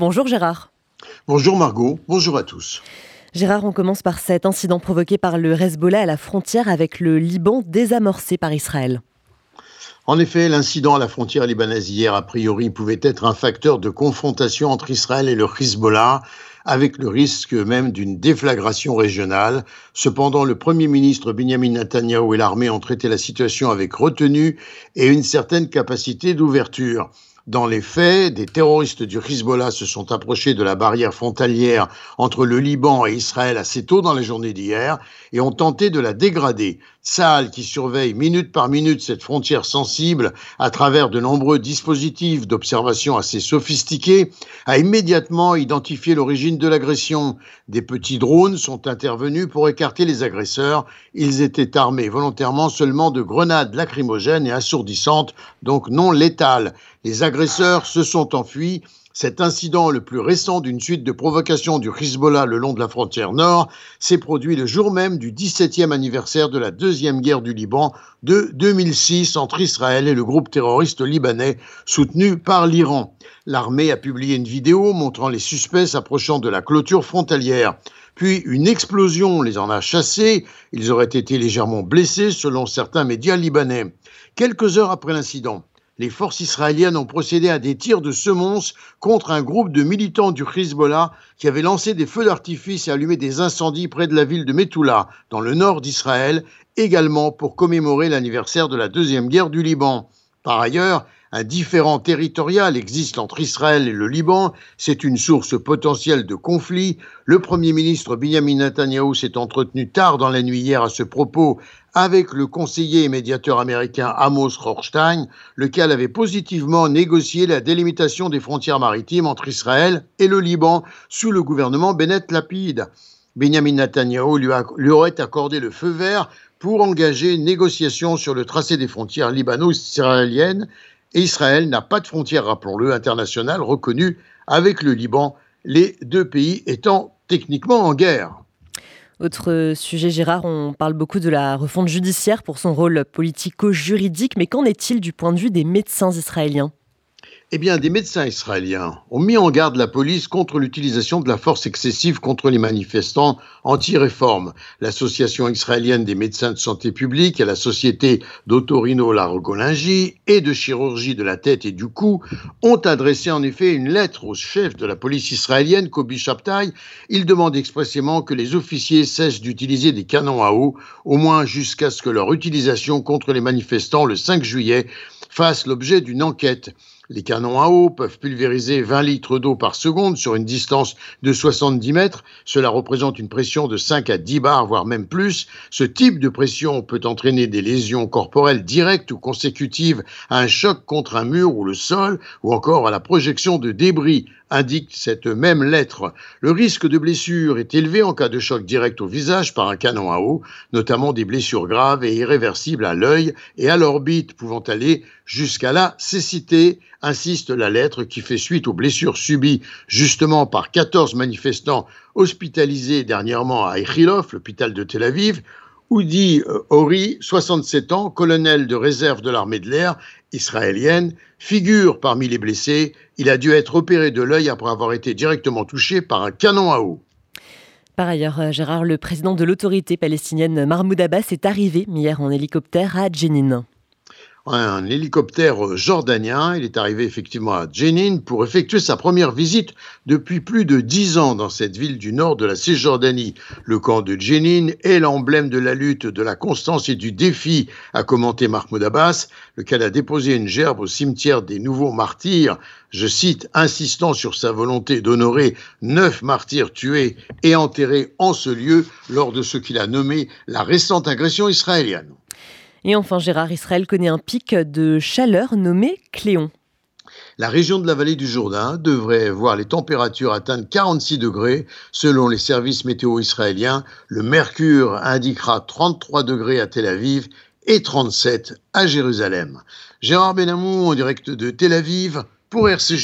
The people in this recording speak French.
Bonjour Gérard. Bonjour Margot, bonjour à tous. Gérard, on commence par cet incident provoqué par le Hezbollah à la frontière avec le Liban désamorcé par Israël. En effet, l'incident à la frontière libanaise hier, a priori, pouvait être un facteur de confrontation entre Israël et le Hezbollah, avec le risque même d'une déflagration régionale. Cependant, le Premier ministre Benjamin Netanyahu et l'armée ont traité la situation avec retenue et une certaine capacité d'ouverture. Dans les faits, des terroristes du Hezbollah se sont approchés de la barrière frontalière entre le Liban et Israël assez tôt dans la journée d'hier et ont tenté de la dégrader. Saal, qui surveille minute par minute cette frontière sensible à travers de nombreux dispositifs d'observation assez sophistiqués, a immédiatement identifié l'origine de l'agression. Des petits drones sont intervenus pour écarter les agresseurs. Ils étaient armés volontairement seulement de grenades lacrymogènes et assourdissantes, donc non létales. Les agresseurs se sont enfuis cet incident, le plus récent d'une suite de provocations du Hezbollah le long de la frontière nord, s'est produit le jour même du 17e anniversaire de la deuxième guerre du Liban de 2006 entre Israël et le groupe terroriste libanais soutenu par l'Iran. L'armée a publié une vidéo montrant les suspects s'approchant de la clôture frontalière. Puis une explosion les en a chassés. Ils auraient été légèrement blessés selon certains médias libanais. Quelques heures après l'incident, les forces israéliennes ont procédé à des tirs de semonce contre un groupe de militants du Hezbollah qui avaient lancé des feux d'artifice et allumé des incendies près de la ville de Metula, dans le nord d'Israël, également pour commémorer l'anniversaire de la deuxième guerre du Liban. Par ailleurs, un différent territorial existe entre Israël et le Liban. C'est une source potentielle de conflit. Le Premier ministre Benjamin Netanyahu s'est entretenu tard dans la nuit hier à ce propos avec le conseiller et médiateur américain Amos Rothstein, lequel avait positivement négocié la délimitation des frontières maritimes entre Israël et le Liban sous le gouvernement Bennett Lapide. Benjamin Netanyahu lui, lui aurait accordé le feu vert pour engager une négociation sur le tracé des frontières libano-israéliennes Israël n'a pas de frontière, rappelons-le, internationale reconnue avec le Liban, les deux pays étant techniquement en guerre. Autre sujet, Gérard, on parle beaucoup de la refonte judiciaire pour son rôle politico-juridique, mais qu'en est-il du point de vue des médecins israéliens? Eh bien, des médecins israéliens ont mis en garde la police contre l'utilisation de la force excessive contre les manifestants anti-réforme. L'association israélienne des médecins de santé publique et la société d'autorino-laryngologie et de chirurgie de la tête et du cou ont adressé en effet une lettre au chef de la police israélienne, Kobi Shabtai. Il demande expressément que les officiers cessent d'utiliser des canons à eau, au moins jusqu'à ce que leur utilisation contre les manifestants le 5 juillet fasse l'objet d'une enquête. Les canons à eau peuvent pulvériser 20 litres d'eau par seconde sur une distance de 70 mètres. Cela représente une pression de 5 à 10 bars, voire même plus. Ce type de pression peut entraîner des lésions corporelles directes ou consécutives à un choc contre un mur ou le sol, ou encore à la projection de débris indique cette même lettre. Le risque de blessure est élevé en cas de choc direct au visage par un canon à eau, notamment des blessures graves et irréversibles à l'œil et à l'orbite pouvant aller jusqu'à la cécité, insiste la lettre qui fait suite aux blessures subies justement par 14 manifestants hospitalisés dernièrement à Echilov, l'hôpital de Tel Aviv, Oudi euh, Ori, 67 ans, colonel de réserve de l'armée de l'air israélienne, figure parmi les blessés. Il a dû être opéré de l'œil après avoir été directement touché par un canon à eau. Par ailleurs, euh, Gérard, le président de l'autorité palestinienne Mahmoud Abbas est arrivé hier en hélicoptère à Jenin un hélicoptère jordanien. Il est arrivé effectivement à Jenin pour effectuer sa première visite depuis plus de dix ans dans cette ville du nord de la Cisjordanie. Le camp de Jenin est l'emblème de la lutte, de la constance et du défi, a commenté Mahmoud Abbas, lequel a déposé une gerbe au cimetière des nouveaux martyrs, je cite, insistant sur sa volonté d'honorer neuf martyrs tués et enterrés en ce lieu lors de ce qu'il a nommé la récente agression israélienne. Et enfin, Gérard Israël connaît un pic de chaleur nommé Cléon. La région de la vallée du Jourdain devrait voir les températures atteindre 46 degrés selon les services météo israéliens. Le mercure indiquera 33 degrés à Tel Aviv et 37 à Jérusalem. Gérard Benamou en direct de Tel Aviv pour RCG.